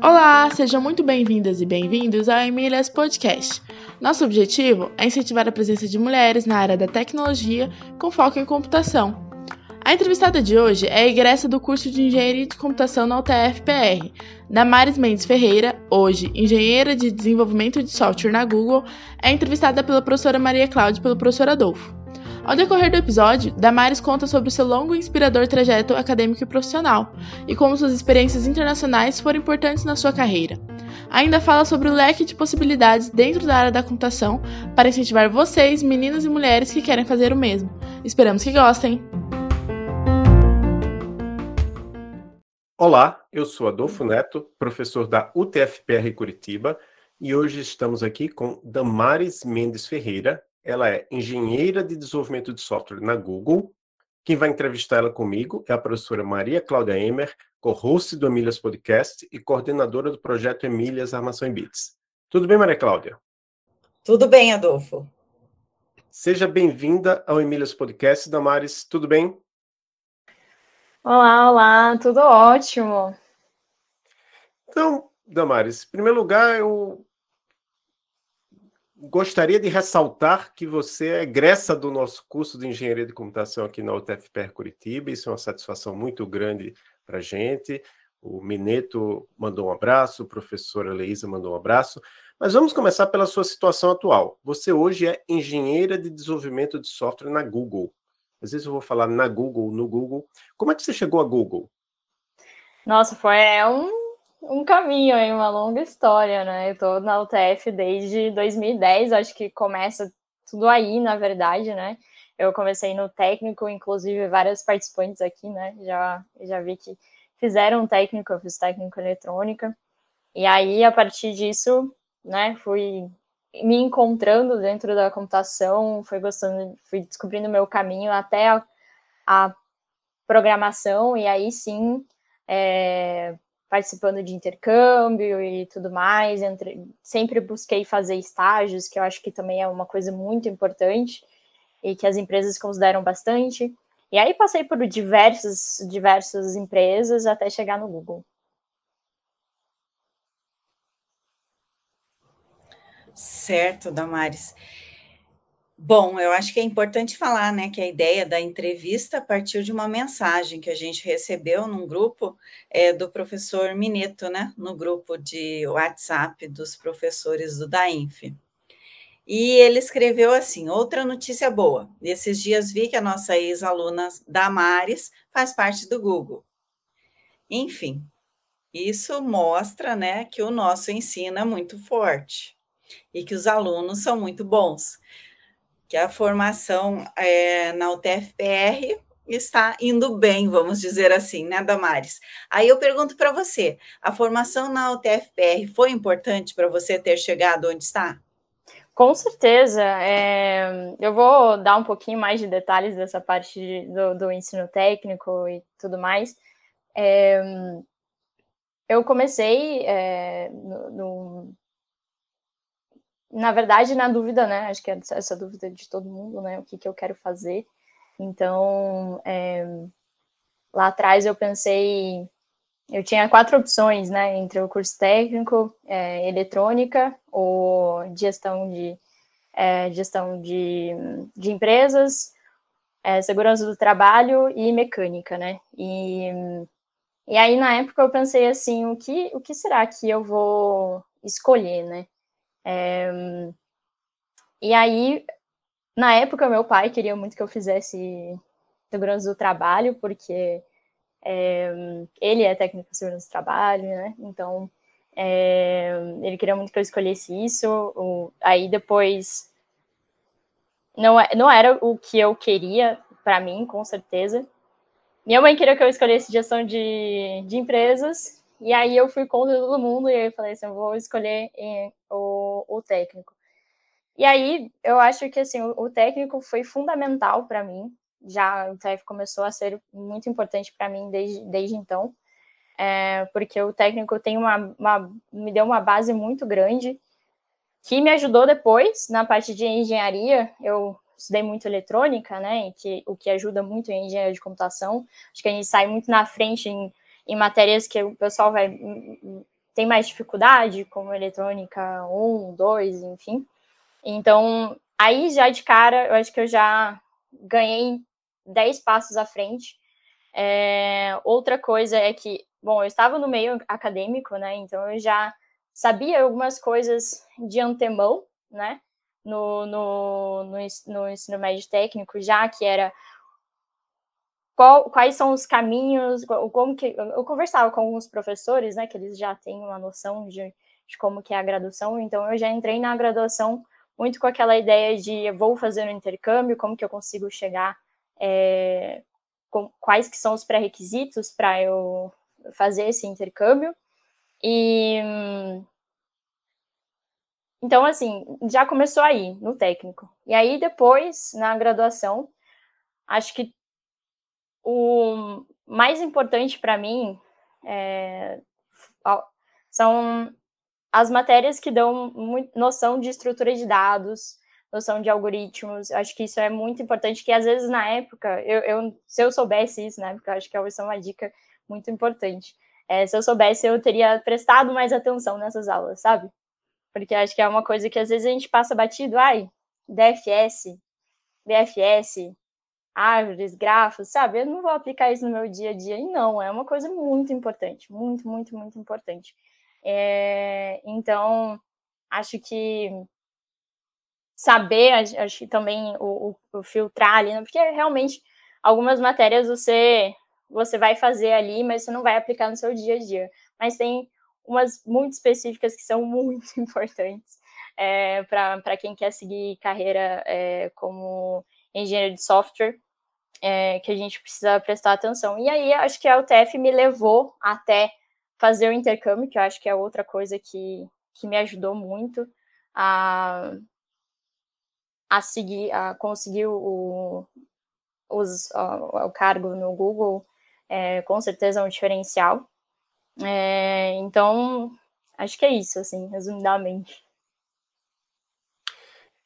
Olá, sejam muito bem-vindas e bem-vindos ao Emílias Podcast. Nosso objetivo é incentivar a presença de mulheres na área da tecnologia com foco em computação. A entrevistada de hoje é a egressa do curso de Engenharia de Computação na UTF-PR, Damares Mendes Ferreira, hoje engenheira de desenvolvimento de software na Google, é entrevistada pela professora Maria Cláudia e pelo professor Adolfo. Ao decorrer do episódio, Damares conta sobre seu longo e inspirador trajeto acadêmico e profissional e como suas experiências internacionais foram importantes na sua carreira. Ainda fala sobre o leque de possibilidades dentro da área da computação para incentivar vocês, meninas e mulheres que querem fazer o mesmo. Esperamos que gostem! Olá, eu sou Adolfo Neto, professor da UTFPR Curitiba, e hoje estamos aqui com Damares Mendes Ferreira, ela é engenheira de desenvolvimento de software na Google. Quem vai entrevistar ela comigo é a professora Maria Cláudia Emer, co-host do Emílias Podcast e coordenadora do projeto Emílias Armação em Bits. Tudo bem, Maria Cláudia? Tudo bem, Adolfo. Seja bem-vinda ao Emílias Podcast, Damares. Tudo bem? Olá, olá, tudo ótimo. Então, Damares, em primeiro lugar, eu gostaria de ressaltar que você é egressa do nosso curso de Engenharia de Computação aqui na UTFPR Curitiba. Isso é uma satisfação muito grande para a gente. O Mineto mandou um abraço, a professora Leísa mandou um abraço. Mas vamos começar pela sua situação atual. Você hoje é engenheira de desenvolvimento de software na Google. Às vezes eu vou falar na Google, no Google. Como é que você chegou a Google? Nossa, foi é um um caminho aí, uma longa história, né? Eu tô na UTF desde 2010, acho que começa tudo aí, na verdade, né? Eu comecei no técnico, inclusive várias participantes aqui, né? Já, já vi que fizeram técnico, eu fiz técnico eletrônica. E aí, a partir disso, né, fui me encontrando dentro da computação, fui gostando, fui descobrindo meu caminho até a, a programação, e aí sim, é, participando de intercâmbio e tudo mais. Entre, sempre busquei fazer estágios, que eu acho que também é uma coisa muito importante e que as empresas consideram bastante. E aí passei por diversas, diversas empresas até chegar no Google. Certo, Damares. Bom, eu acho que é importante falar, né, que a ideia da entrevista partiu de uma mensagem que a gente recebeu num grupo é, do professor Mineto, né, no grupo de WhatsApp dos professores do DAINF. E ele escreveu assim: outra notícia boa. Esses dias vi que a nossa ex-aluna Damares faz parte do Google. Enfim, isso mostra né, que o nosso ensino é muito forte e que os alunos são muito bons que a formação é, na UTFPR está indo bem, vamos dizer assim, né, Damares? Aí eu pergunto para você: a formação na UTFPR foi importante para você ter chegado onde está? Com certeza. É, eu vou dar um pouquinho mais de detalhes dessa parte de, do, do, ensino técnico e tudo mais. É, eu comecei é, no, no, na verdade, na dúvida, né? Acho que é essa dúvida de todo mundo, né? O que, que eu quero fazer. Então, é, lá atrás eu pensei, eu tinha quatro opções, né? Entre o curso técnico, é, eletrônica, ou gestão de é, gestão de, de empresas, é, segurança do trabalho e mecânica, né? E, e aí na época eu pensei assim, o que o que será que eu vou escolher, né? É, e aí, na época, meu pai queria muito que eu fizesse segurança do trabalho, porque é, ele é técnico de segurança do trabalho, né? Então, é, ele queria muito que eu escolhesse isso. Aí depois, não, é, não era o que eu queria para mim, com certeza. Minha mãe queria que eu escolhesse gestão de, de empresas, e aí eu fui contra todo mundo, e eu falei assim, eu vou escolher o, o técnico. E aí eu acho que assim, o, o técnico foi fundamental para mim, já o TF começou a ser muito importante para mim desde, desde então, é, porque o técnico tem uma, uma, me deu uma base muito grande, que me ajudou depois na parte de engenharia, eu estudei muito eletrônica, né, que, o que ajuda muito em engenharia de computação. Acho que a gente sai muito na frente em, em matérias que o pessoal vai tem mais dificuldade, como eletrônica 1, 2, enfim. Então, aí já de cara, eu acho que eu já ganhei 10 passos à frente. É, outra coisa é que, bom, eu estava no meio acadêmico, né, então eu já sabia algumas coisas de antemão, né, no, no, no, no ensino médio técnico, já que era qual, quais são os caminhos, como que eu conversava com alguns professores, né, que eles já têm uma noção de, de como que é a graduação, então eu já entrei na graduação muito com aquela ideia de vou fazer um intercâmbio, como que eu consigo chegar, é, com, quais que são os pré-requisitos para eu fazer esse intercâmbio, e então, assim, já começou aí, no técnico. E aí, depois, na graduação, acho que o mais importante para mim é, são as matérias que dão noção de estrutura de dados, noção de algoritmos. Acho que isso é muito importante, que às vezes na época, eu, eu se eu soubesse isso na época, acho que é uma dica muito importante. É, se eu soubesse, eu teria prestado mais atenção nessas aulas, sabe? porque acho que é uma coisa que às vezes a gente passa batido, ai, DFS, BFS, árvores, grafos, sabe? Eu não vou aplicar isso no meu dia a dia, e não, é uma coisa muito importante, muito, muito, muito importante. É, então, acho que saber, acho que também o, o, o filtrar ali, né? porque realmente algumas matérias você você vai fazer ali, mas você não vai aplicar no seu dia a dia. Mas tem umas muito específicas que são muito importantes é, para quem quer seguir carreira é, como engenheiro de software, é, que a gente precisa prestar atenção. E aí, acho que a UTF me levou até fazer o intercâmbio, que eu acho que é outra coisa que, que me ajudou muito a, a seguir, a conseguir o, os, o, o cargo no Google, é, com certeza é um diferencial. É, então, acho que é isso, assim, resumidamente.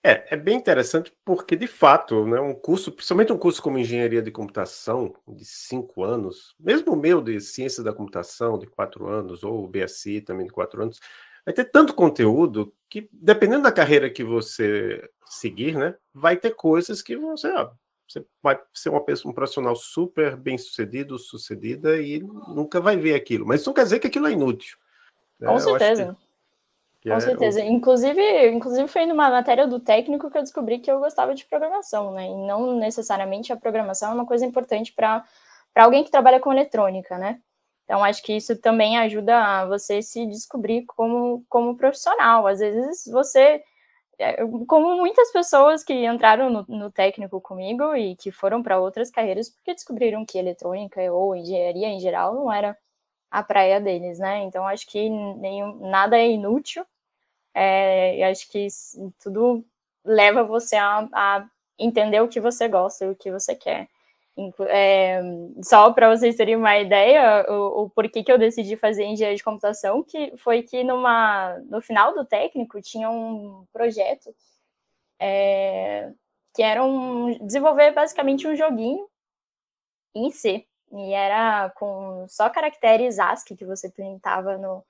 É, é bem interessante porque, de fato, né, um curso, principalmente um curso como engenharia de computação, de cinco anos, mesmo o meu de ciência da computação, de quatro anos, ou o BSI também de quatro anos, vai ter tanto conteúdo que, dependendo da carreira que você seguir, né, vai ter coisas que você, ó, você vai ser uma pessoa, um profissional super bem sucedido, sucedida e nunca vai ver aquilo. Mas isso não quer dizer que aquilo é inútil. Né? Com certeza. Que, Com é certeza. O... Inclusive, inclusive foi numa matéria do técnico que eu descobri que eu gostava de programação, né? E não necessariamente a programação é uma coisa importante para alguém que trabalha com eletrônica, né? Então, acho que isso também ajuda a você se descobrir como, como profissional. Às vezes você é, como muitas pessoas que entraram no, no técnico comigo e que foram para outras carreiras porque descobriram que eletrônica ou engenharia em geral não era a praia deles, né? Então acho que nenhum, nada é inútil. É, e acho que tudo leva você a, a entender o que você gosta e o que você quer. É, só para vocês terem uma ideia, o, o, porquê que eu decidi fazer engenharia de computação, que foi que numa, no final do técnico tinha um projeto é, que era um, desenvolver basicamente um joguinho em C. E era com só caracteres ASCII que você printava no,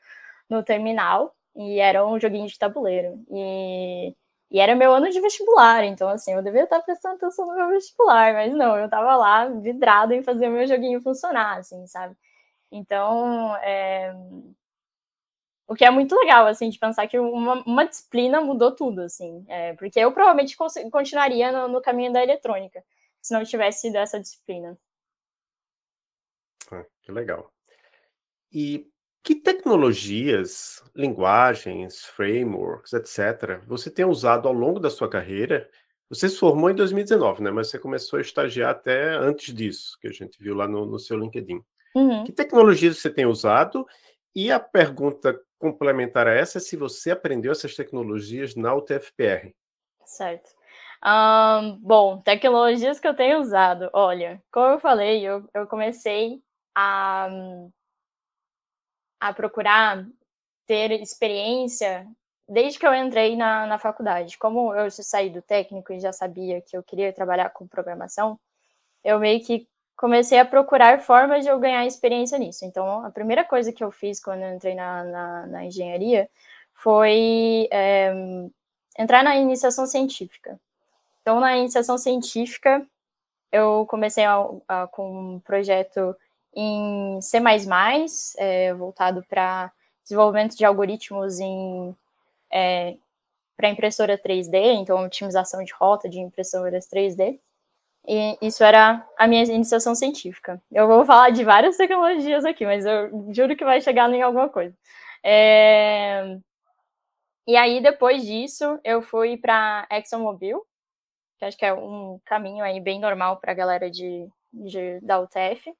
no terminal, e era um joguinho de tabuleiro. E e era meu ano de vestibular, então assim, eu devia estar prestando atenção no meu vestibular, mas não, eu estava lá vidrada em fazer o meu joguinho funcionar, assim, sabe? Então, é... o que é muito legal, assim, de pensar que uma, uma disciplina mudou tudo, assim, é... porque eu provavelmente continuaria no, no, caminho da eletrônica, se não tivesse sido essa disciplina. Ah, que legal. E que tecnologias, linguagens, frameworks, etc., você tem usado ao longo da sua carreira? Você se formou em 2019, né? Mas você começou a estagiar até antes disso, que a gente viu lá no, no seu LinkedIn. Uhum. Que tecnologias você tem usado? E a pergunta complementar a essa é se você aprendeu essas tecnologias na UTFPR. Certo. Um, bom, tecnologias que eu tenho usado. Olha, como eu falei, eu, eu comecei a a procurar ter experiência desde que eu entrei na, na faculdade, como eu saí do técnico e já sabia que eu queria trabalhar com programação, eu meio que comecei a procurar formas de eu ganhar experiência nisso. Então, a primeira coisa que eu fiz quando eu entrei na, na, na engenharia foi é, entrar na iniciação científica. Então, na iniciação científica, eu comecei a, a, com um projeto em C++, é, voltado para desenvolvimento de algoritmos em é, para impressora 3D, então otimização de rota de impressoras 3D. E isso era a minha iniciação científica. Eu vou falar de várias tecnologias aqui, mas eu juro que vai chegar em alguma coisa. É... E aí, depois disso, eu fui para ExxonMobil, que acho que é um caminho aí bem normal para a galera de, de, da UTF.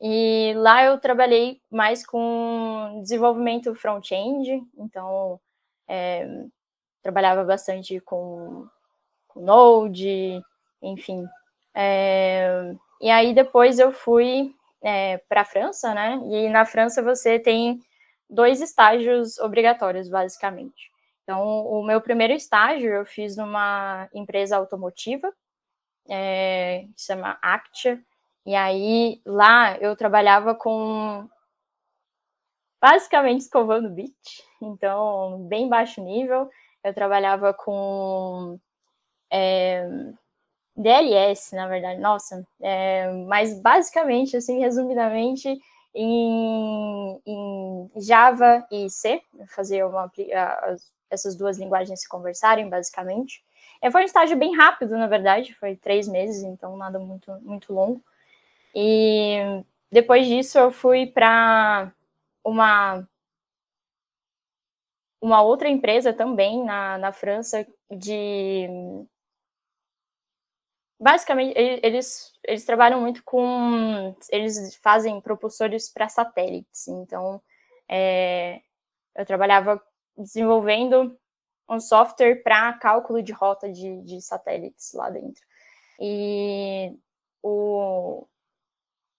E lá eu trabalhei mais com desenvolvimento front-end, então é, trabalhava bastante com, com Node, enfim, é, e aí depois eu fui é, para a França, né? E na França você tem dois estágios obrigatórios, basicamente. Então, o meu primeiro estágio eu fiz numa empresa automotiva, é, que se chama Actia, e aí lá eu trabalhava com basicamente escovando bit, então bem baixo nível. Eu trabalhava com é, DLS, na verdade, nossa, é, mas basicamente, assim, resumidamente, em, em Java e C, fazer uma, essas duas linguagens se conversarem, basicamente. É, foi um estágio bem rápido, na verdade, foi três meses, então nada muito, muito longo. E depois disso eu fui para uma uma outra empresa também na, na França de basicamente, eles, eles trabalham muito com. Eles fazem propulsores para satélites. Então, é, eu trabalhava desenvolvendo um software para cálculo de rota de, de satélites lá dentro. E o,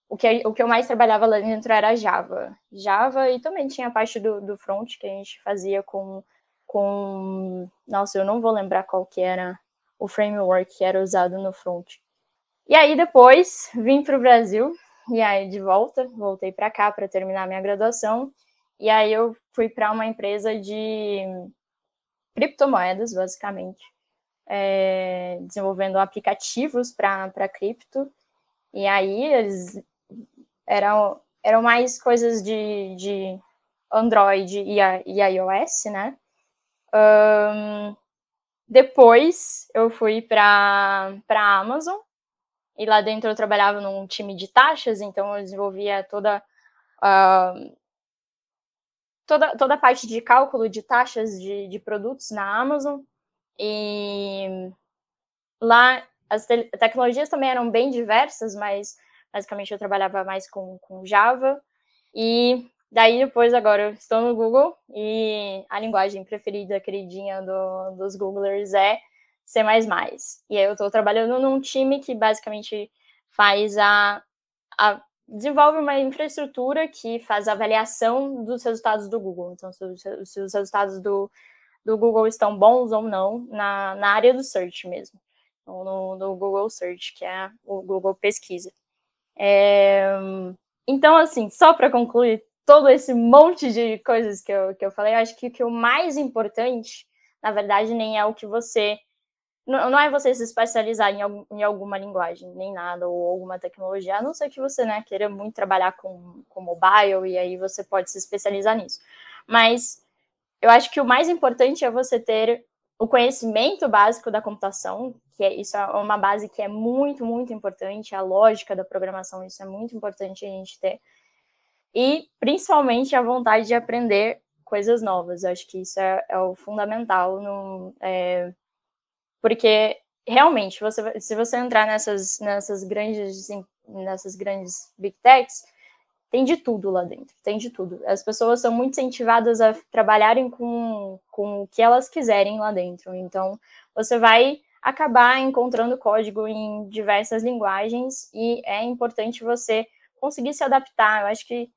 o, que, o que eu mais trabalhava lá dentro era Java. Java e também tinha a parte do, do front que a gente fazia com, com. Nossa, eu não vou lembrar qual que era o framework que era usado no front. E aí depois vim para o Brasil, e aí de volta, voltei para cá para terminar minha graduação, e aí eu fui para uma empresa de criptomoedas, basicamente, é, desenvolvendo aplicativos para cripto, e aí eles eram, eram mais coisas de, de Android e, e iOS, né? Um, depois eu fui para a Amazon e lá dentro eu trabalhava num time de taxas, então eu desenvolvia toda uh, toda, toda a parte de cálculo de taxas de, de produtos na Amazon. E lá as te tecnologias também eram bem diversas, mas basicamente eu trabalhava mais com, com Java. E Daí depois agora estou no Google e a linguagem preferida, queridinha do, dos Googlers é C++. E aí eu estou trabalhando num time que basicamente faz a, a desenvolve uma infraestrutura que faz avaliação dos resultados do Google. Então, se, se os resultados do, do Google estão bons ou não na, na área do search mesmo, ou no, no Google Search, que é o Google Pesquisa. É, então, assim, só para concluir todo esse monte de coisas que eu, que eu falei, eu acho que, que o mais importante, na verdade, nem é o que você. Não, não é você se especializar em, em alguma linguagem, nem nada, ou alguma tecnologia, a não ser que você né, queira muito trabalhar com, com mobile, e aí você pode se especializar nisso. Mas eu acho que o mais importante é você ter o conhecimento básico da computação, que é, isso é uma base que é muito, muito importante, a lógica da programação, isso é muito importante a gente ter e principalmente a vontade de aprender coisas novas. Eu acho que isso é, é o fundamental, no, é, porque realmente, você, se você entrar nessas, nessas grandes nessas grandes big techs, tem de tudo lá dentro, tem de tudo. As pessoas são muito incentivadas a trabalharem com, com o que elas quiserem lá dentro. Então, você vai acabar encontrando código em diversas linguagens e é importante você conseguir se adaptar. Eu acho que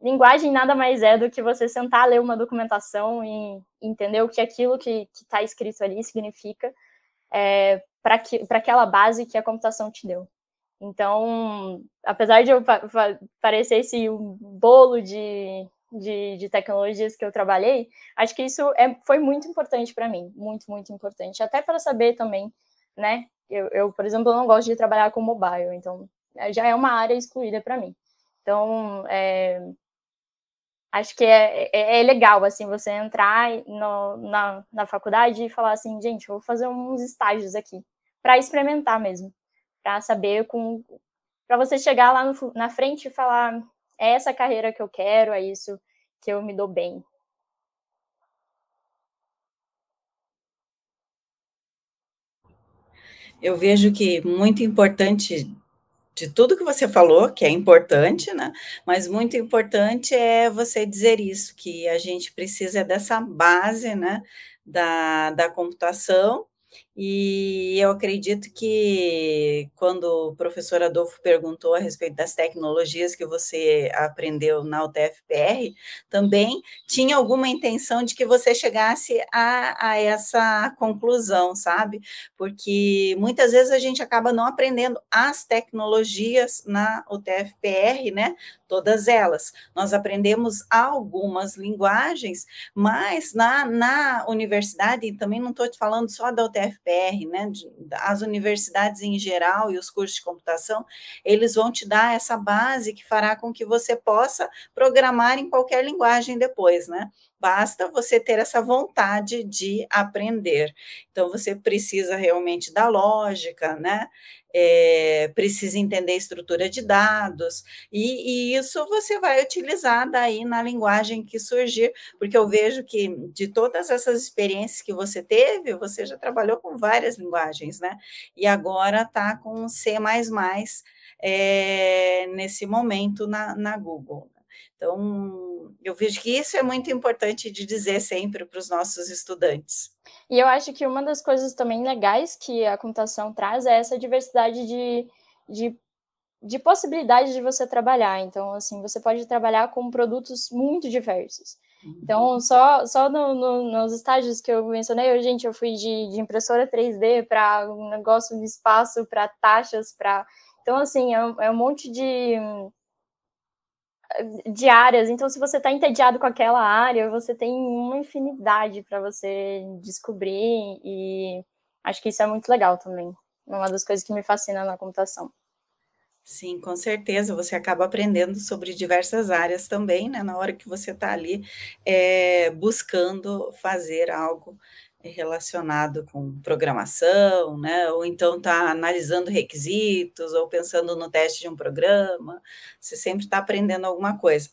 linguagem nada mais é do que você sentar, ler uma documentação e entender o que aquilo que está escrito ali significa é, para aquela base que a computação te deu. Então, apesar de eu parecer esse bolo de, de, de, tecnologias que eu trabalhei, acho que isso é, foi muito importante para mim, muito, muito importante. Até para saber também, né? Eu, eu, por exemplo, não gosto de trabalhar com mobile, então já é uma área excluída para mim. Então, é, acho que é, é, é, legal, assim, você entrar no, na, na faculdade e falar assim, gente, vou fazer uns estágios aqui, para experimentar mesmo, para saber com... para você chegar lá no, na frente e falar, é essa carreira que eu quero, é isso que eu me dou bem. Eu vejo que muito importante de tudo que você falou, que é importante, né? Mas muito importante é você dizer isso, que a gente precisa dessa base, né? Da, da computação e eu acredito que quando o professor Adolfo perguntou a respeito das tecnologias que você aprendeu na UTFPR, também tinha alguma intenção de que você chegasse a, a essa conclusão, sabe? Porque muitas vezes a gente acaba não aprendendo as tecnologias na UTFPR, né? Todas elas. Nós aprendemos algumas linguagens, mas na, na universidade, e também não estou te falando só da UTFPR, né? As universidades em geral e os cursos de computação, eles vão te dar essa base que fará com que você possa programar em qualquer linguagem depois, né? Basta você ter essa vontade de aprender. Então, você precisa realmente da lógica, né? É, precisa entender estrutura de dados, e, e, isso você vai utilizar daí na linguagem que surgir, porque eu vejo que de todas essas experiências que você teve, você já trabalhou com várias linguagens, né? E agora está com C é, nesse momento na, na Google. Então, eu vejo que isso é muito importante de dizer sempre para os nossos estudantes. E eu acho que uma das coisas também legais que a computação traz é essa diversidade de, de, de possibilidades de você trabalhar. Então, assim, você pode trabalhar com produtos muito diversos. Então, uhum. só, só no, no, nos estágios que eu mencionei, eu, gente, eu fui de, de impressora 3D para um negócio de espaço, para taxas, para. Então, assim, é, é um monte de de áreas. Então, se você está entediado com aquela área, você tem uma infinidade para você descobrir e acho que isso é muito legal também. É uma das coisas que me fascina na computação. Sim, com certeza. Você acaba aprendendo sobre diversas áreas também, né? Na hora que você está ali é, buscando fazer algo relacionado com programação, né? Ou então está analisando requisitos, ou pensando no teste de um programa. Você sempre está aprendendo alguma coisa.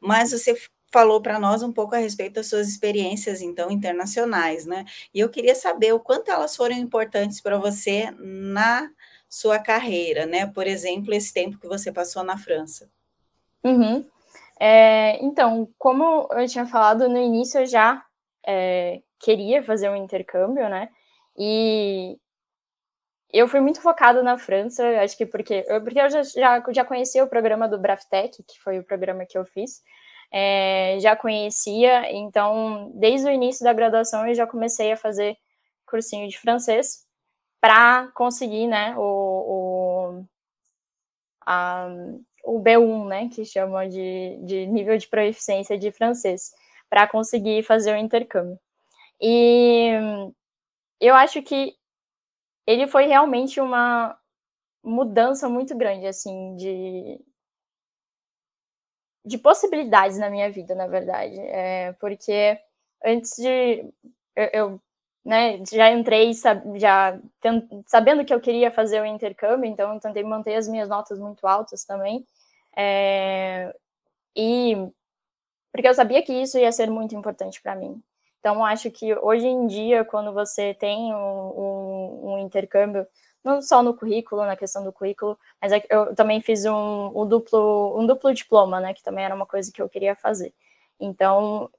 Mas você falou para nós um pouco a respeito das suas experiências, então, internacionais, né? E eu queria saber o quanto elas foram importantes para você na sua carreira, né? Por exemplo, esse tempo que você passou na França. Uhum. É, então, como eu tinha falado no início, eu já é, queria fazer um intercâmbio, né? E eu fui muito focada na França, acho que porque, porque eu já, já, já conhecia o programa do Braftec, que foi o programa que eu fiz, é, já conhecia, então, desde o início da graduação eu já comecei a fazer cursinho de francês para conseguir, né, o, o, a, o B1, né, que chama de, de nível de proficiência de francês, para conseguir fazer o intercâmbio. E eu acho que ele foi realmente uma mudança muito grande, assim, de, de possibilidades na minha vida, na verdade. É, porque antes de. Eu, eu né, já entrei já sabendo que eu queria fazer o intercâmbio, então eu tentei manter as minhas notas muito altas também. É, e porque eu sabia que isso ia ser muito importante para mim. Então, acho que hoje em dia, quando você tem um, um, um, intercâmbio, não só no currículo, na questão do currículo, mas é eu também fiz um, um, duplo, um duplo diploma, né, que também era uma coisa que eu queria fazer. Então,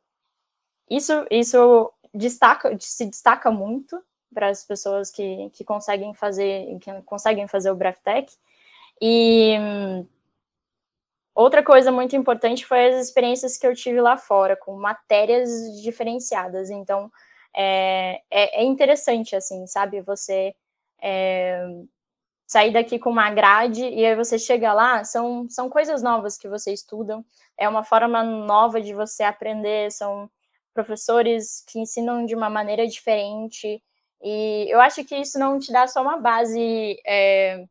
isso, isso destaca, se destaca muito para as pessoas que, que conseguem fazer que conseguem fazer o Braftec. E outra coisa muito importante foi as experiências que eu tive lá fora, com matérias diferenciadas. Então, é, é, é interessante, assim, sabe? Você é, sair daqui com uma grade e aí você chega lá, são, são coisas novas que você estuda, é uma forma nova de você aprender, são professores que ensinam de uma maneira diferente, e eu acho que isso não te dá só uma base é,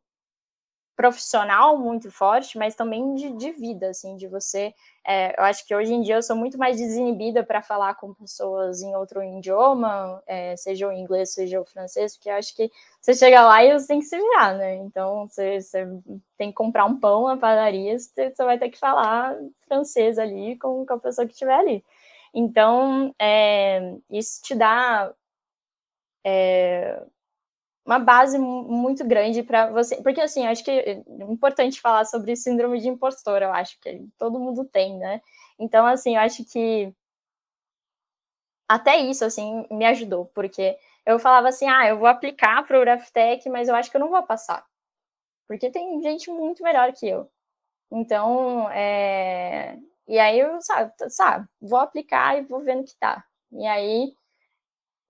profissional muito forte, mas também de, de vida, assim, de você. É, eu acho que hoje em dia eu sou muito mais desinibida para falar com pessoas em outro idioma, é, seja o inglês, seja o francês, porque eu acho que você chega lá e você tem que se virar, né? Então você, você tem que comprar um pão na padaria, você, você vai ter que falar francês ali com, com a pessoa que estiver ali. Então, é, isso te dá é, uma base muito grande para você. Porque, assim, acho que é importante falar sobre síndrome de impostor, eu acho que todo mundo tem, né? Então, assim, eu acho que até isso, assim, me ajudou, porque eu falava assim, ah, eu vou aplicar para o Uraftec, mas eu acho que eu não vou passar, porque tem gente muito melhor que eu. Então, é... e aí eu, sabe, sabe, vou aplicar e vou vendo que tá. E aí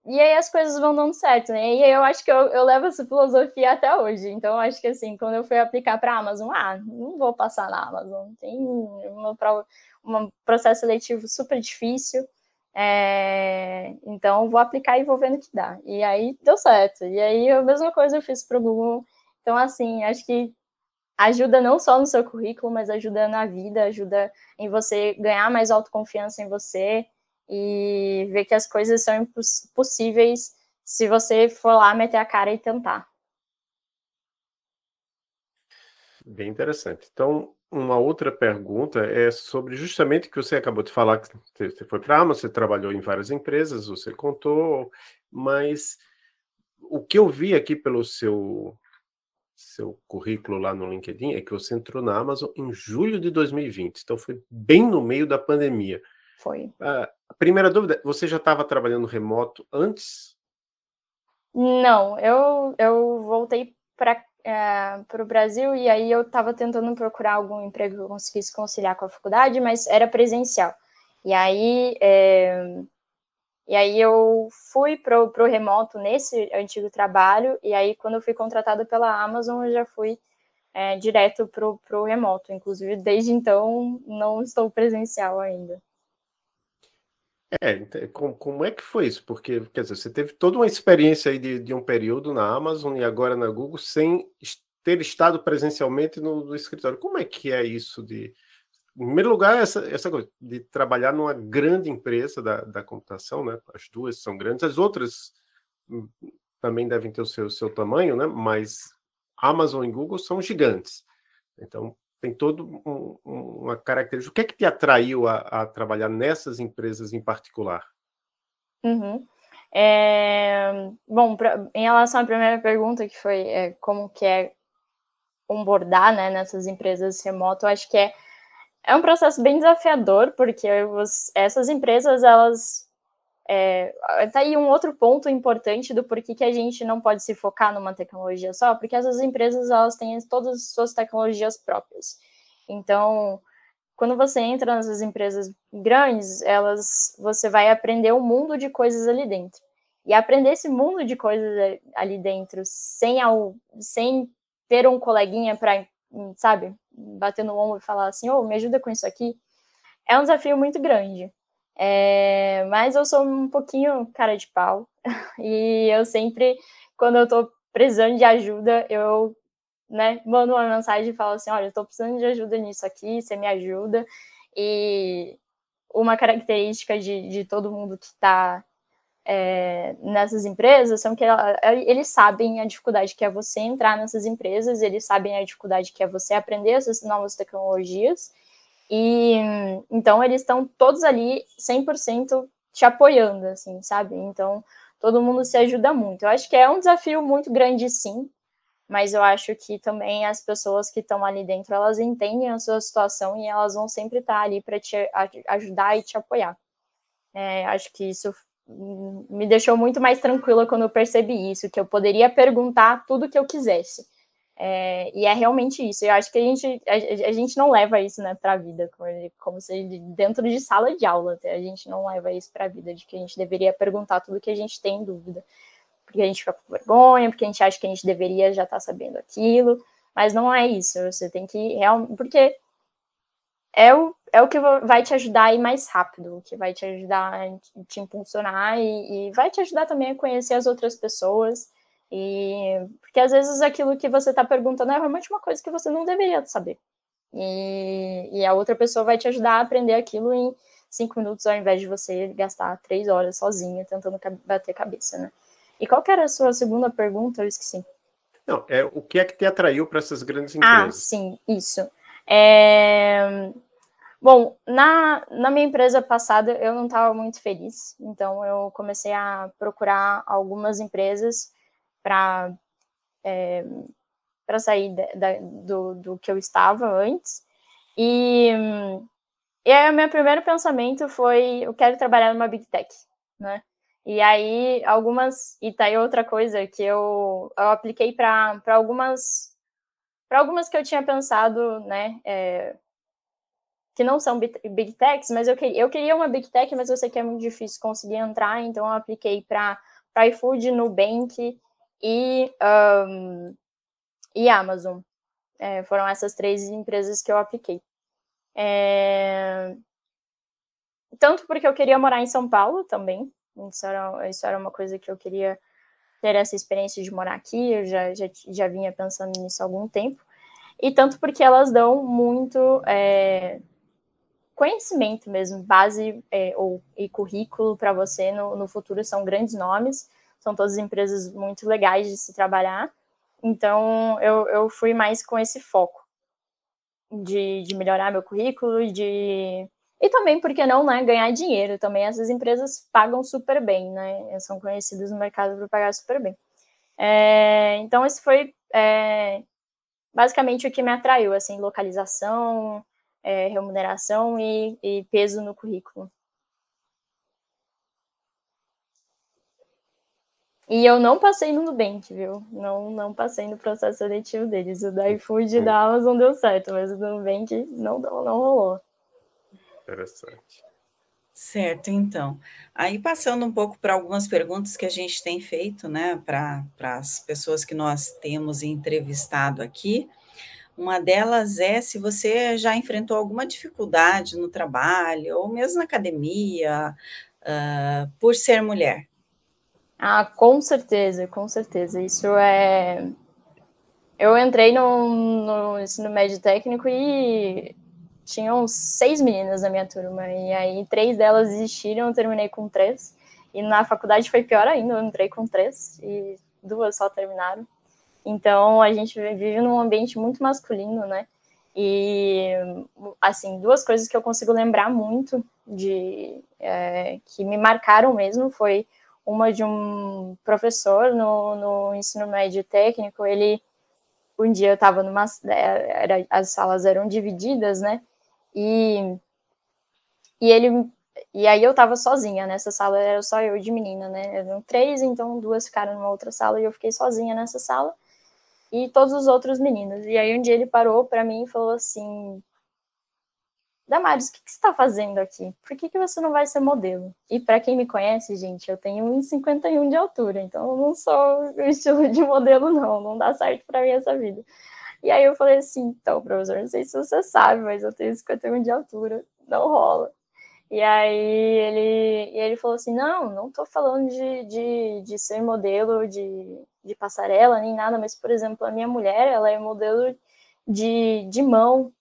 e aí as coisas vão dando certo, né? E eu acho que eu, eu levo essa filosofia até hoje. Então, acho que assim, quando eu fui aplicar para a Amazon, ah, não vou passar na Amazon. Tem uma, um processo seletivo super difícil. É, então, vou aplicar e vou vendo o que dá. E aí deu certo. E aí a mesma coisa eu fiz para o Google. Então, assim, acho que ajuda não só no seu currículo, mas ajuda na vida, ajuda em você ganhar mais autoconfiança em você e ver que as coisas são possíveis se você for lá meter a cara e tentar. Bem interessante. Então, uma outra pergunta é sobre justamente o que você acabou de falar, que você foi para a Amazon, você trabalhou em várias empresas, você contou, mas o que eu vi aqui pelo seu seu currículo lá no LinkedIn é que você entrou na Amazon em julho de 2020, então foi bem no meio da pandemia. Foi. Uh, a primeira dúvida, você já estava trabalhando remoto antes? Não, eu, eu voltei para é, o Brasil e aí eu estava tentando procurar algum emprego que eu conseguisse conciliar com a faculdade, mas era presencial. E aí, é, e aí eu fui para o remoto nesse antigo trabalho, e aí quando eu fui contratada pela Amazon, eu já fui é, direto para o remoto. Inclusive, desde então, não estou presencial ainda. É, como, como é que foi isso? Porque, quer dizer, você teve toda uma experiência aí de, de um período na Amazon e agora na Google sem ter estado presencialmente no, no escritório. Como é que é isso de, em primeiro lugar, essa, essa coisa de trabalhar numa grande empresa da, da computação, né? As duas são grandes, as outras hum, também devem ter o seu, seu tamanho, né? Mas Amazon e Google são gigantes. Então, tem todo um, uma característica. O que é que te atraiu a, a trabalhar nessas empresas em particular? Uhum. É, bom, pra, em relação à primeira pergunta, que foi é, como que é onboardar né, nessas empresas remoto, eu acho que é, é um processo bem desafiador, porque essas empresas, elas é, tá aí um outro ponto importante do porquê que a gente não pode se focar numa tecnologia só, porque essas empresas elas têm todas as suas tecnologias próprias. Então, quando você entra nessas empresas grandes, elas você vai aprender um mundo de coisas ali dentro. E aprender esse mundo de coisas ali dentro sem ao, sem ter um coleguinha para, sabe, bater no ombro e falar assim: "Oh, me ajuda com isso aqui", é um desafio muito grande. É, mas eu sou um pouquinho cara de pau. E eu sempre, quando eu tô precisando de ajuda, eu né, mando uma mensagem e falo assim: olha, eu tô precisando de ajuda nisso aqui, você me ajuda. E uma característica de, de todo mundo que está é, nessas empresas são que eles sabem a dificuldade que é você entrar nessas empresas, eles sabem a dificuldade que é você aprender essas novas tecnologias e então eles estão todos ali 100% te apoiando, assim, sabe? Então todo mundo se ajuda muito. Eu acho que é um desafio muito grande, sim, mas eu acho que também as pessoas que estão ali dentro elas entendem a sua situação e elas vão sempre estar ali para te ajudar e te apoiar. É, acho que isso me deixou muito mais tranquila quando eu percebi isso, que eu poderia perguntar tudo que eu quisesse. É, e é realmente isso. Eu acho que a gente, a, a gente não leva isso né, para a vida, como, como se dentro de sala de aula, a gente não leva isso para a vida, de que a gente deveria perguntar tudo que a gente tem dúvida. Porque a gente fica com vergonha, porque a gente acha que a gente deveria já estar tá sabendo aquilo, mas não é isso. Você tem que realmente. Porque é o, é o que vai te ajudar a ir mais rápido, o que vai te ajudar a te impulsionar e, e vai te ajudar também a conhecer as outras pessoas e porque às vezes aquilo que você está perguntando é realmente uma coisa que você não deveria saber. E, e a outra pessoa vai te ajudar a aprender aquilo em cinco minutos, ao invés de você gastar três horas sozinha tentando bater cabeça, né? E qual que era a sua segunda pergunta? Eu esqueci. Não, é o que é que te atraiu para essas grandes ah, empresas? Ah, sim, isso. É... Bom, na, na minha empresa passada eu não estava muito feliz, então eu comecei a procurar algumas empresas para é, para sair do, do que eu estava antes. E, e aí, o meu primeiro pensamento foi: eu quero trabalhar numa Big Tech, né? E aí, algumas. E tá aí outra coisa que eu, eu apliquei para algumas. Para algumas que eu tinha pensado, né? É, que não são Big Techs, mas eu queria, eu queria uma Big Tech, mas eu sei que é muito difícil conseguir entrar, então eu apliquei para iFood, Nubank e, um, e Amazon. É, foram essas três empresas que eu apliquei. É, tanto porque eu queria morar em São Paulo também, isso era, isso era uma coisa que eu queria ter essa experiência de morar aqui, eu já, já, já vinha pensando nisso há algum tempo, e tanto porque elas dão muito é, conhecimento mesmo, base é, ou, e currículo para você no, no futuro, são grandes nomes, são todas empresas muito legais de se trabalhar. Então, eu, eu fui mais com esse foco de, de melhorar meu currículo e de. E também, por que não, né, ganhar dinheiro. Também essas empresas pagam super bem, né? São conhecidas no mercado por pagar super bem. É, então, esse foi é, basicamente o que me atraiu, assim, localização, é, remuneração e, e peso no currículo. E eu não passei no Nubank, viu? Não, não passei no processo seletivo deles. O da iFood e da Amazon deu certo, mas o do Nubank não, não, não rolou. Interessante. Certo, então. Aí passando um pouco para algumas perguntas que a gente tem feito, né, para as pessoas que nós temos entrevistado aqui. Uma delas é se você já enfrentou alguma dificuldade no trabalho, ou mesmo na academia, uh, por ser mulher. Ah, com certeza, com certeza. Isso é. Eu entrei no, no ensino médio técnico e tinham seis meninas na minha turma, e aí três delas desistiram, eu terminei com três. E na faculdade foi pior ainda, eu entrei com três e duas só terminaram. Então a gente vive num ambiente muito masculino, né? E assim, duas coisas que eu consigo lembrar muito de é, que me marcaram mesmo foi uma de um professor no, no ensino médio técnico, ele um dia eu estava numa era, as salas eram divididas, né? E e ele e aí eu estava sozinha nessa sala, era só eu de menina, né? Eram três, então duas ficaram numa outra sala e eu fiquei sozinha nessa sala e todos os outros meninos. E aí um dia ele parou para mim e falou assim: Damares, o que, que você está fazendo aqui? Por que, que você não vai ser modelo? E para quem me conhece, gente, eu tenho 1,51 de altura, então eu não sou o estilo de modelo, não. Não dá certo para mim essa vida. E aí eu falei assim, então, professor, não sei se você sabe, mas eu tenho 51 de altura, não rola. E aí ele, e ele falou assim, não, não estou falando de, de, de ser modelo de, de passarela, nem nada, mas, por exemplo, a minha mulher, ela é modelo de, de mão,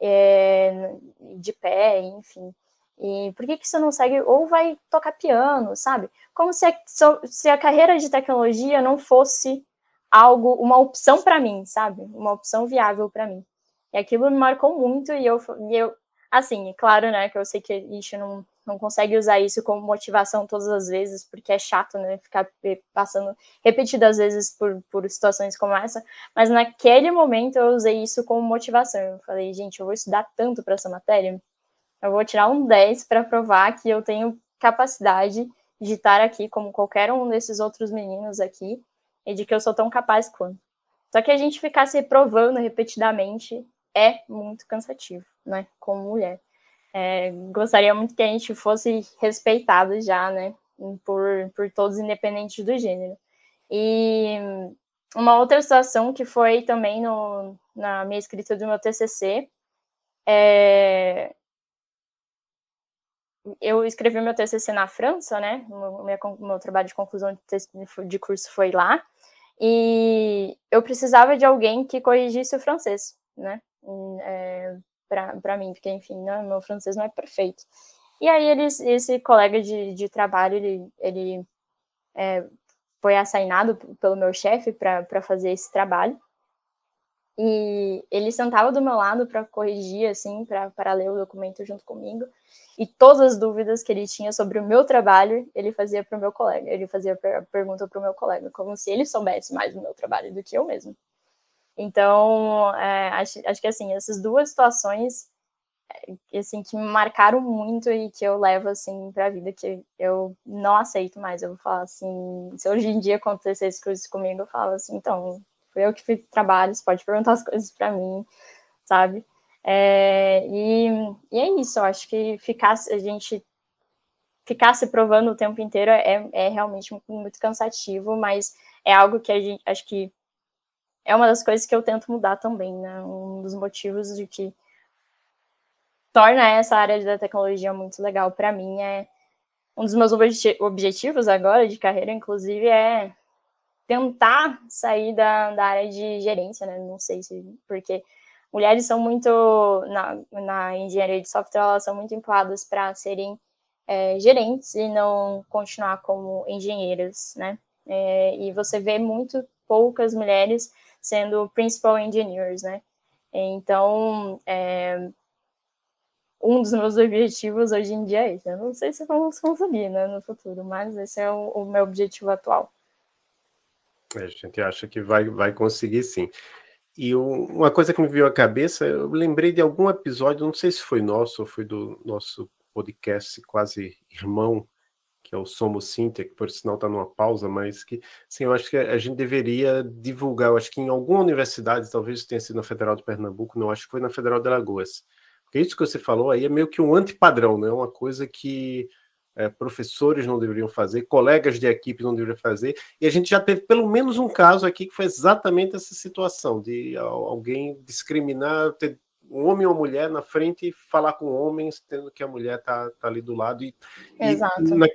é, de pé, enfim. E por que, que você não segue ou vai tocar piano, sabe? Como se a, se a carreira de tecnologia não fosse algo, uma opção para mim, sabe? Uma opção viável para mim. E aquilo me marcou muito e eu, e eu assim, claro, né, que eu sei que gente não, não consegue usar isso como motivação todas as vezes, porque é chato, né, ficar passando repetidas vezes por, por situações como essa, mas naquele momento eu usei isso como motivação. Eu falei, gente, eu vou estudar tanto para essa matéria, eu vou tirar um 10 para provar que eu tenho capacidade de estar aqui como qualquer um desses outros meninos aqui e de que eu sou tão capaz quanto. Só que a gente ficar se provando repetidamente é muito cansativo, né? Como mulher. É, gostaria muito que a gente fosse respeitado já, né? Por, por todos, independente do gênero. E uma outra situação que foi também no, na minha escrita do meu TCC, é, eu escrevi meu TCC na França, né? Meu, meu trabalho de conclusão de, de curso foi lá. E eu precisava de alguém que corrigisse o francês, né? É, para mim, porque, enfim, né, meu francês não é perfeito. E aí, eles, esse colega de, de trabalho, ele, ele é, foi assinado pelo meu chefe para fazer esse trabalho. E ele sentava do meu lado para corrigir, assim, para ler o documento junto comigo. E todas as dúvidas que ele tinha sobre o meu trabalho, ele fazia para o meu colega. Ele fazia a pergunta para o meu colega, como se ele soubesse mais do meu trabalho do que eu mesmo. Então, é, acho, acho que, assim, essas duas situações, é, assim, que me marcaram muito e que eu levo, assim, para a vida, que eu não aceito mais. Eu vou falar assim, se hoje em dia acontecesse coisas comigo, eu falo assim, então, foi eu que fiz trabalho, você pode perguntar as coisas para mim, sabe? É, e, e, é isso, eu acho que ficar, a gente ficar se provando o tempo inteiro é, é realmente muito, muito cansativo, mas é algo que a gente, acho que é uma das coisas que eu tento mudar também, né? Um dos motivos de que torna essa área da tecnologia muito legal para mim é um dos meus objetivos agora de carreira, inclusive, é tentar sair da, da área de gerência, né? Não sei se porque mulheres são muito na, na engenharia de software elas são muito empurradas para serem é, gerentes e não continuar como engenheiras, né? É, e você vê muito poucas mulheres sendo principal engineers, né? Então, é, um dos meus objetivos hoje em dia é esse. Eu não sei se vamos conseguir né, no futuro, mas esse é o, o meu objetivo atual. É, a gente acha que vai, vai conseguir sim. E uma coisa que me veio à cabeça, eu lembrei de algum episódio, não sei se foi nosso ou foi do nosso podcast quase irmão, que é o Somos Cintia, que por sinal está numa pausa, mas que, sim, eu acho que a gente deveria divulgar, eu acho que em alguma universidade, talvez tenha sido na Federal de Pernambuco, não, acho que foi na Federal de Alagoas, porque isso que você falou aí é meio que um antipadrão, né? Uma coisa que é, professores não deveriam fazer, colegas de equipe não deveriam fazer, e a gente já teve pelo menos um caso aqui que foi exatamente essa situação, de alguém discriminar, ter um homem ou mulher na frente e falar com homens, tendo que a mulher está tá ali do lado. E, Exato. E, na,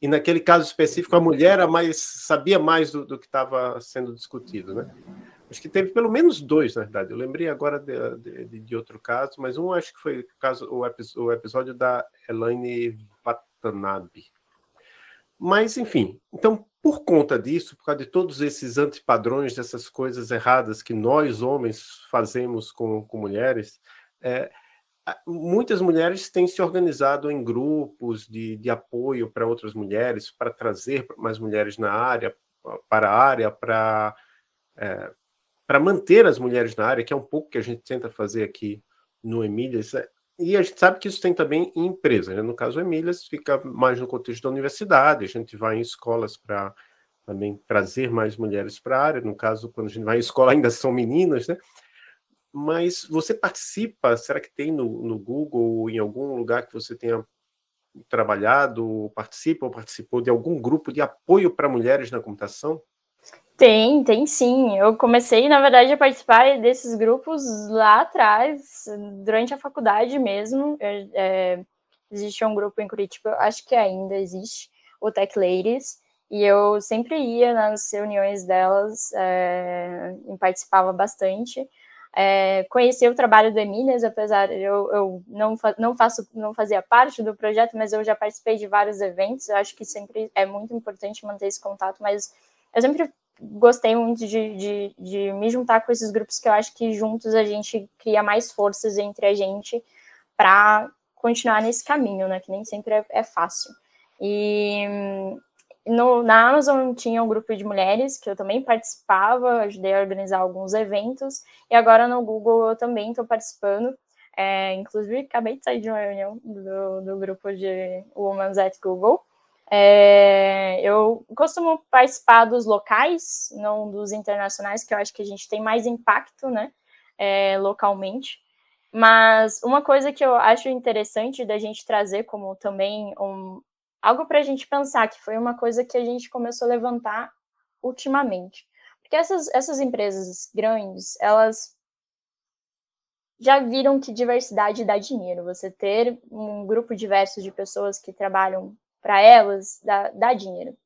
e naquele caso específico, a mulher mais, sabia mais do, do que estava sendo discutido, né? Acho que teve pelo menos dois, na verdade. Eu lembrei agora de, de, de outro caso, mas um acho que foi o, caso, o, o episódio da Elaine Watanabe. Mas, enfim, então, por conta disso, por causa de todos esses antipadrões, dessas coisas erradas que nós, homens, fazemos com, com mulheres, é, muitas mulheres têm se organizado em grupos de, de apoio para outras mulheres, para trazer mais mulheres na área, para a área, para, é, para manter as mulheres na área, que é um pouco que a gente tenta fazer aqui no Emílias. É, e a gente sabe que isso tem também em empresas. Né? No caso, Emílias fica mais no contexto da universidade, a gente vai em escolas para também trazer mais mulheres para a área. No caso, quando a gente vai em escola, ainda são meninas, né? Mas você participa, será que tem no, no Google, em algum lugar que você tenha trabalhado, participa ou participou de algum grupo de apoio para mulheres na computação? Tem, tem sim. Eu comecei, na verdade, a participar desses grupos lá atrás, durante a faculdade mesmo. É, é, existia um grupo em Curitiba, acho que ainda existe, o Tech Ladies, e eu sempre ia nas reuniões delas é, e participava bastante. É, conheci o trabalho do Emílias, apesar eu, eu não, não, faço, não fazia parte do projeto, mas eu já participei de vários eventos. Eu acho que sempre é muito importante manter esse contato, mas eu sempre gostei muito de, de, de me juntar com esses grupos que eu acho que juntos a gente cria mais forças entre a gente para continuar nesse caminho, né? Que nem sempre é, é fácil. E no, na Amazon tinha um grupo de mulheres que eu também participava, ajudei a organizar alguns eventos, e agora no Google eu também estou participando. É, inclusive, acabei de sair de uma reunião do, do grupo de Women's at Google. É, eu costumo participar dos locais, não dos internacionais, que eu acho que a gente tem mais impacto, né, é, localmente. Mas uma coisa que eu acho interessante da gente trazer como também um, algo para a gente pensar, que foi uma coisa que a gente começou a levantar ultimamente. Porque essas, essas empresas grandes, elas já viram que diversidade dá dinheiro. Você ter um grupo diverso de pessoas que trabalham para elas dá, dá, dinheiro.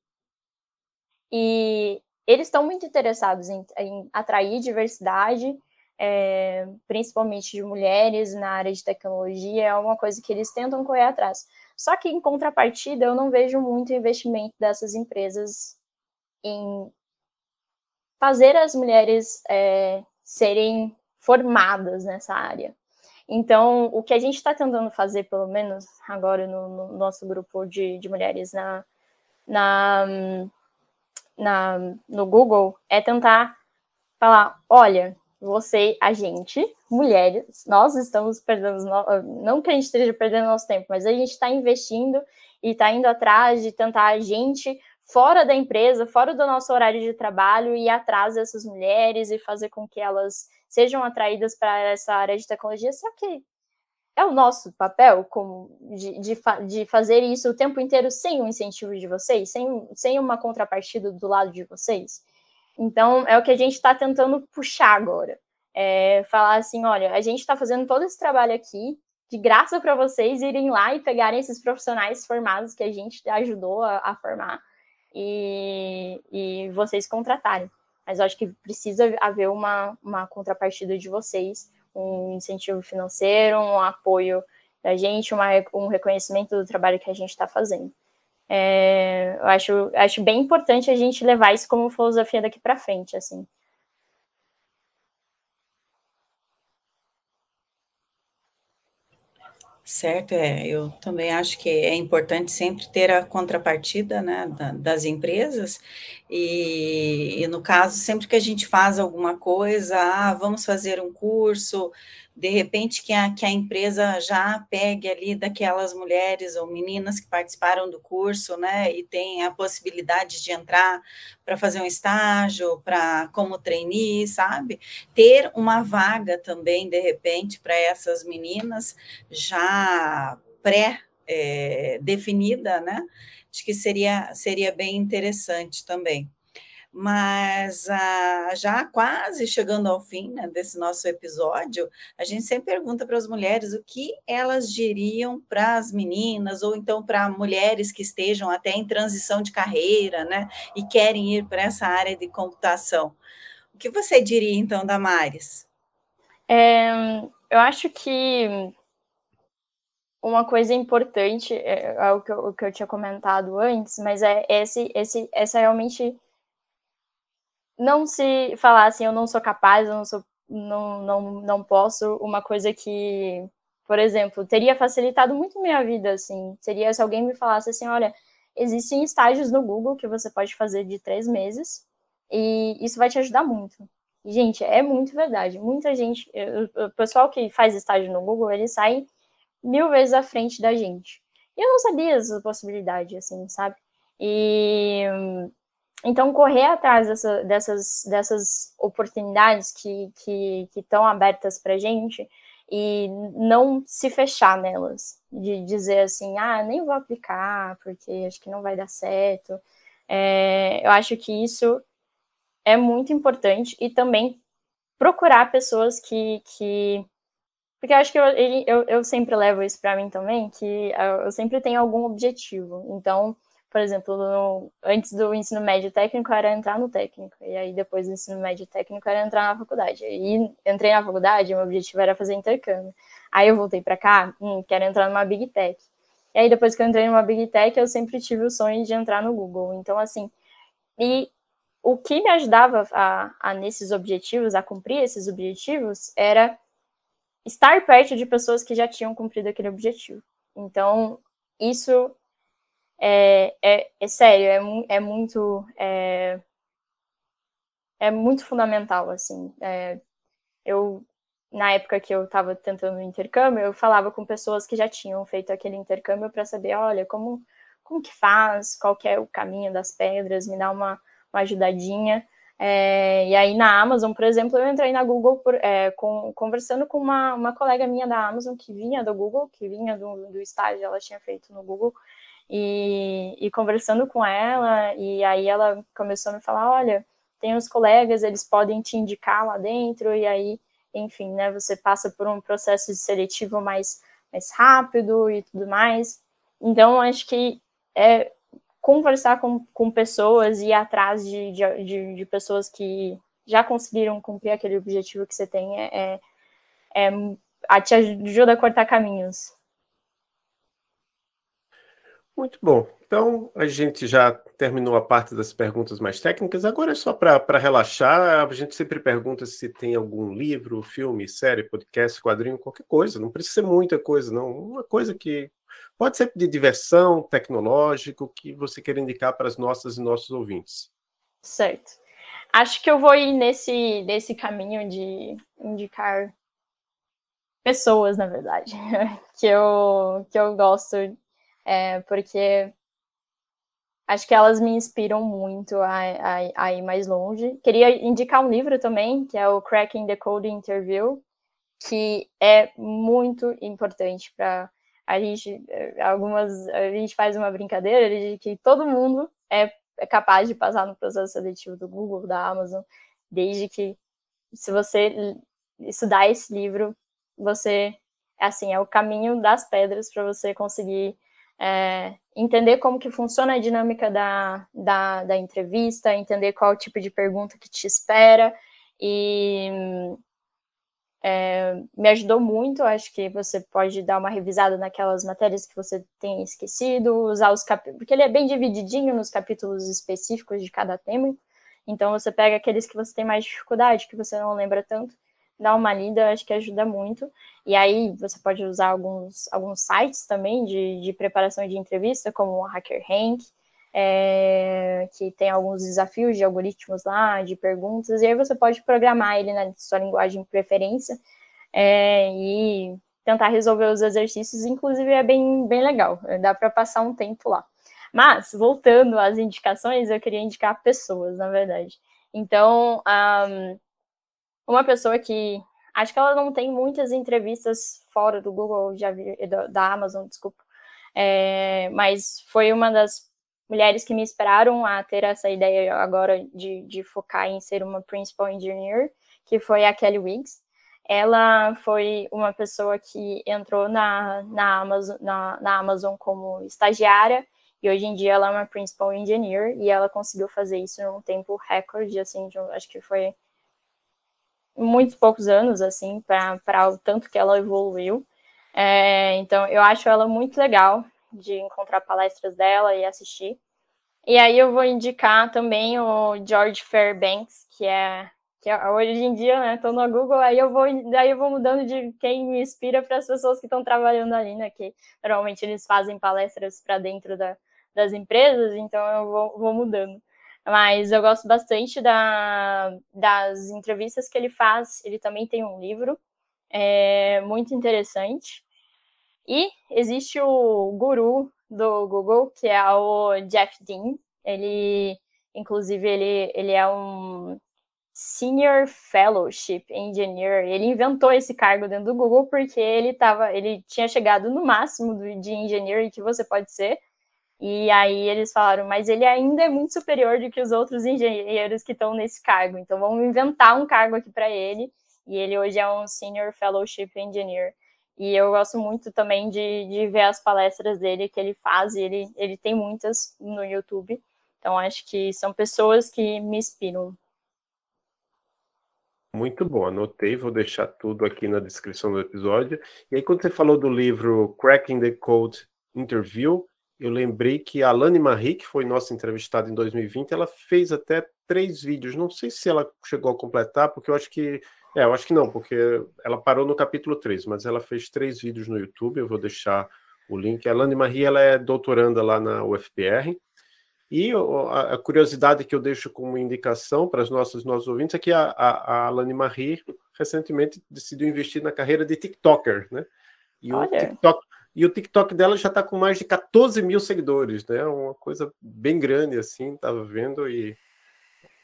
E eles estão muito interessados em, em atrair diversidade, é, principalmente de mulheres na área de tecnologia, é uma coisa que eles tentam correr atrás. Só que, em contrapartida, eu não vejo muito investimento dessas empresas em fazer as mulheres é, serem formadas nessa área. Então, o que a gente está tentando fazer, pelo menos agora no, no nosso grupo de, de mulheres na, na, na, no Google, é tentar falar: olha, você, a gente, mulheres, nós estamos perdendo, não que a gente esteja perdendo nosso tempo, mas a gente está investindo e está indo atrás de tentar a gente fora da empresa, fora do nosso horário de trabalho, ir atrás dessas mulheres e fazer com que elas sejam atraídas para essa área de tecnologia. Só que é o nosso papel como de, de, de, fazer isso o tempo inteiro sem o incentivo de vocês, sem, sem uma contrapartida do lado de vocês. Então, é o que a gente está tentando puxar agora. É falar assim: olha, a gente está fazendo todo esse trabalho aqui, de graça para vocês irem lá e pegarem esses profissionais formados que a gente ajudou a, a formar e, e vocês contratarem. Mas eu acho que precisa haver uma, uma contrapartida de vocês, um incentivo financeiro, um apoio da gente, uma, um reconhecimento do trabalho que a gente está fazendo. É, eu acho, acho bem importante a gente levar isso como filosofia daqui para frente, assim. Certo, é. Eu também acho que é importante sempre ter a contrapartida né, da, das empresas, e, e, no caso, sempre que a gente faz alguma coisa, ah, vamos fazer um curso, de repente que a, que a empresa já pegue ali daquelas mulheres ou meninas que participaram do curso, né, e tem a possibilidade de entrar para fazer um estágio, para como trainee, sabe? Ter uma vaga também, de repente, para essas meninas já pré é, definida, né? Acho que seria, seria bem interessante também mas ah, já quase chegando ao fim né, desse nosso episódio, a gente sempre pergunta para as mulheres o que elas diriam para as meninas, ou então para mulheres que estejam até em transição de carreira, né, e querem ir para essa área de computação. O que você diria, então, Damares? É, eu acho que uma coisa importante é, é o, que eu, o que eu tinha comentado antes, mas é esse, esse, essa realmente não se falar assim, eu não sou capaz, eu não sou, não, não, não posso, uma coisa que, por exemplo, teria facilitado muito minha vida, assim, seria se alguém me falasse assim, olha, existem estágios no Google que você pode fazer de três meses e isso vai te ajudar muito. E, gente, é muito verdade. Muita gente, o pessoal que faz estágio no Google, ele sai mil vezes à frente da gente. E eu não sabia essa possibilidade, assim, sabe? E então, correr atrás dessa, dessas, dessas oportunidades que estão que, abertas para gente e não se fechar nelas, de dizer assim, ah, nem vou aplicar porque acho que não vai dar certo. É, eu acho que isso é muito importante e também procurar pessoas que. que porque eu acho que eu, eu, eu sempre levo isso para mim também, que eu sempre tenho algum objetivo. Então, por exemplo, no, antes do ensino médio técnico era entrar no técnico, e aí depois do ensino médio técnico era entrar na faculdade. E entrei na faculdade, meu objetivo era fazer intercâmbio. Aí eu voltei para cá, hum, quero entrar numa Big Tech. E aí depois que eu entrei numa Big Tech, eu sempre tive o sonho de entrar no Google. Então, assim, e o que me ajudava a, a nesses objetivos, a cumprir esses objetivos, era estar perto de pessoas que já tinham cumprido aquele objetivo. Então, isso é, é, é sério, é, é muito é, é, muito fundamental, assim. É, eu, na época que eu estava tentando o intercâmbio, eu falava com pessoas que já tinham feito aquele intercâmbio para saber, olha, como, como que faz, qual que é o caminho das pedras, me dá uma, uma ajudadinha. É, e aí na Amazon, por exemplo, eu entrei na Google por, é, com, conversando com uma, uma colega minha da Amazon que vinha do Google, que vinha do, do estágio, ela tinha feito no Google, e, e conversando com ela, e aí ela começou a me falar, olha, tem uns colegas, eles podem te indicar lá dentro, e aí, enfim, né, você passa por um processo de seletivo mais, mais rápido e tudo mais. Então, acho que é, conversar com, com pessoas e ir atrás de, de, de, pessoas que já conseguiram cumprir aquele objetivo que você tem é, é, é te ajuda a cortar caminhos. Muito bom. Então, a gente já terminou a parte das perguntas mais técnicas. Agora é só para relaxar. A gente sempre pergunta se tem algum livro, filme, série, podcast, quadrinho, qualquer coisa. Não precisa ser muita coisa, não. Uma coisa que Pode ser de diversão, tecnológico, que você quer indicar para as nossas e nossos ouvintes. Certo. Acho que eu vou ir nesse, nesse caminho de indicar pessoas, na verdade, que eu, que eu gosto, é, porque acho que elas me inspiram muito a, a, a, ir mais longe. Queria indicar um livro também, que é o Cracking the Code Interview, que é muito importante para a gente eh, algumas a gente faz uma brincadeira de que todo mundo é, é capaz de passar no processo seletivo do Google, da Amazon, desde que se você estudar esse livro, você assim é o caminho das pedras para você conseguir é, entender como que funciona a dinâmica da, da, da entrevista, entender qual tipo de pergunta que te espera e é, me ajudou muito. Acho que você pode dar uma revisada naquelas matérias que você tem esquecido, usar os capítulos, porque ele é bem divididinho nos capítulos específicos de cada tema. Então você pega aqueles que você tem mais dificuldade, que você não lembra tanto, dá uma lida, acho que ajuda muito. E aí você pode usar alguns, alguns sites também de, de preparação de entrevista, como o HackerRank, é, que tem alguns desafios de algoritmos lá, de perguntas, e aí você pode programar ele na sua linguagem de preferência é, e tentar resolver os exercícios, inclusive é bem, bem legal, dá para passar um tempo lá. Mas, voltando às indicações, eu queria indicar pessoas, na verdade. Então, um, uma pessoa que acho que ela não tem muitas entrevistas fora do Google, vi, da Amazon, desculpa, é, mas foi uma das mulheres que me esperaram a ter essa ideia agora de, de focar em ser uma principal engineer, que foi a Kelly Wiggs. Ela foi uma pessoa que entrou na, na, Amazon, na, na Amazon como estagiária e hoje em dia ela é uma principal engineer e ela conseguiu fazer isso num tempo recorde, assim, de, acho que foi muitos poucos anos, assim, para o tanto que ela evoluiu. É, então, eu acho ela muito legal de encontrar palestras dela e assistir. E aí eu vou indicar também o George Fairbanks, que é que é, hoje em dia, né, tô no Google, aí eu vou, daí eu vou mudando de quem me inspira para as pessoas que estão trabalhando ali, né, que normalmente eles fazem palestras para dentro da, das empresas, então eu vou, vou mudando. Mas eu gosto bastante da, das entrevistas que ele faz, ele também tem um livro, é muito interessante, e existe o guru do Google, que é o Jeff Dean. Ele, inclusive, ele, ele é um Senior Fellowship Engineer. Ele inventou esse cargo dentro do Google porque ele tava, ele tinha chegado no máximo de engineer que você pode ser. E aí eles falaram, mas ele ainda é muito superior do que os outros engenheiros que estão nesse cargo. Então vamos inventar um cargo aqui para ele. E ele hoje é um Senior Fellowship Engineer. E eu gosto muito também de, de ver as palestras dele que ele faz, ele, ele tem muitas no YouTube. Então, acho que são pessoas que me inspiram. Muito bom, anotei, vou deixar tudo aqui na descrição do episódio. E aí, quando você falou do livro Cracking the Code Interview, eu lembrei que a Alane Marie, que foi nossa entrevistada em 2020, ela fez até três vídeos. Não sei se ela chegou a completar, porque eu acho que é, eu acho que não, porque ela parou no capítulo 3, mas ela fez três vídeos no YouTube, eu vou deixar o link. A Lani Marie, ela é doutoranda lá na UFPR, e a, curiosidade que eu deixo como indicação para os nossos, nossos ouvintes é que a, a, a Lani Marie recentemente decidiu investir na carreira de TikToker, né? E Olha. o TikTok, E o TikTok dela já está com mais de 14 mil seguidores, né? Uma coisa bem grande, assim, estava vendo, e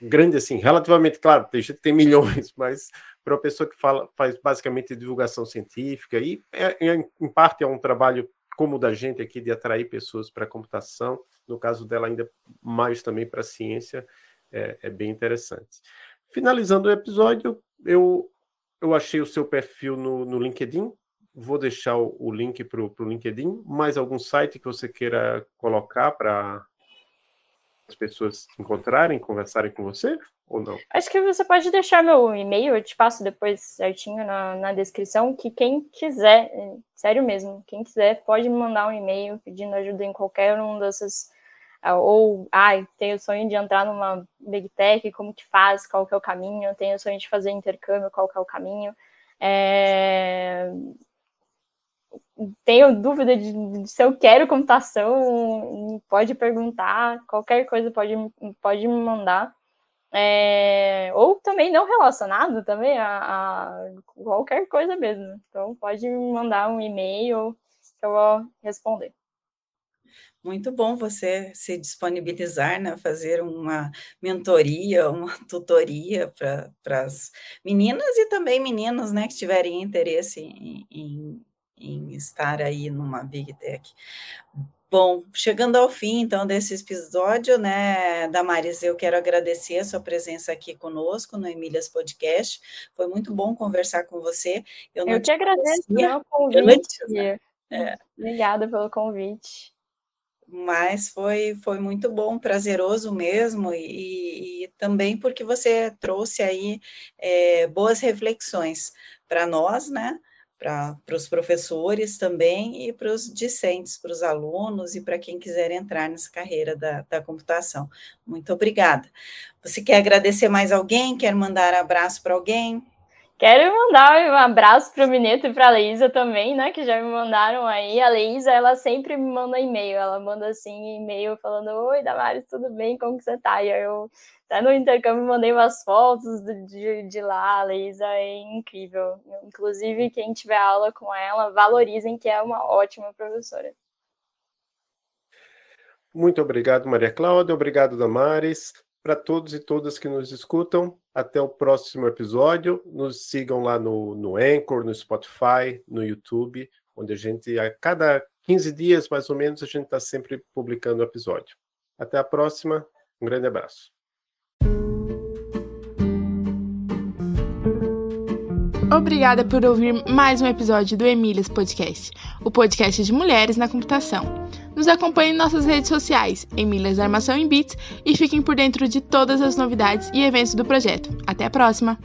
grande assim, relativamente, claro, tem gente que tem milhões, mas para uma pessoa que fala, faz basicamente divulgação científica, e é, é, em parte é um trabalho como o da gente aqui de atrair pessoas para a computação, no caso dela ainda mais também para a ciência, é, é, bem interessante. Finalizando o episódio, eu, eu achei o seu perfil no, no LinkedIn, vou deixar o, link para o LinkedIn, mais algum site que você queira colocar para as pessoas encontrarem, conversarem com você? Ou não? Acho que você pode deixar meu e-mail, eu te passo depois certinho na, na descrição, que quem quiser, sério mesmo, quem quiser pode me mandar um e-mail pedindo ajuda em qualquer um dessas ah, ou ai, ah, tenho o sonho de entrar numa big tech, como que faz, qual que é o caminho, tenho o sonho de fazer intercâmbio, qual que é o caminho. É... Tenho dúvida de, de, se eu quero computação, pode perguntar, qualquer coisa pode, pode me mandar. É... Ou também não relacionado também a, a qualquer coisa mesmo. Então pode me mandar um e-mail que eu vou responder. Muito bom você se disponibilizar, né, fazer uma mentoria, uma tutoria para as meninas e também meninos, né, que tiverem interesse em, em, em estar aí numa Big Tech. Bom, chegando ao fim, então, desse episódio, né, Damares, eu quero agradecer a sua presença aqui conosco no Emílias Podcast. Foi muito bom conversar com você. Eu, eu te agradeço pelo convite. Né? É. Obrigada pelo convite mas foi, foi muito bom, prazeroso mesmo, e, e também porque você trouxe aí é, boas reflexões para nós, né? Para os professores também e para os discentes, para os alunos e para quem quiser entrar nessa carreira da, da computação. Muito obrigada. Você quer agradecer mais alguém? Quer mandar abraço para alguém? Quero mandar um abraço para o Mineto e para a Leísa também, né? Que já me mandaram aí. A Leísa, ela sempre me manda e-mail. Ela manda assim e-mail falando: Oi, Damares, tudo bem? Como que você tá? E aí eu até no intercâmbio mandei umas fotos de, de lá. A Leísa é incrível. Inclusive, quem tiver aula com ela, valorizem que é uma ótima professora. Muito obrigado, Maria Cláudia. Obrigado, Damares. Para todos e todas que nos escutam, até o próximo episódio. Nos sigam lá no, no Anchor, no Spotify, no YouTube, onde a gente, a cada 15 dias mais ou menos, a gente está sempre publicando o episódio. Até a próxima. Um grande abraço. Obrigada por ouvir mais um episódio do Emílias Podcast, o podcast de mulheres na computação. Nos acompanhe em nossas redes sociais, Emílias Armação em Bits, e fiquem por dentro de todas as novidades e eventos do projeto. Até a próxima!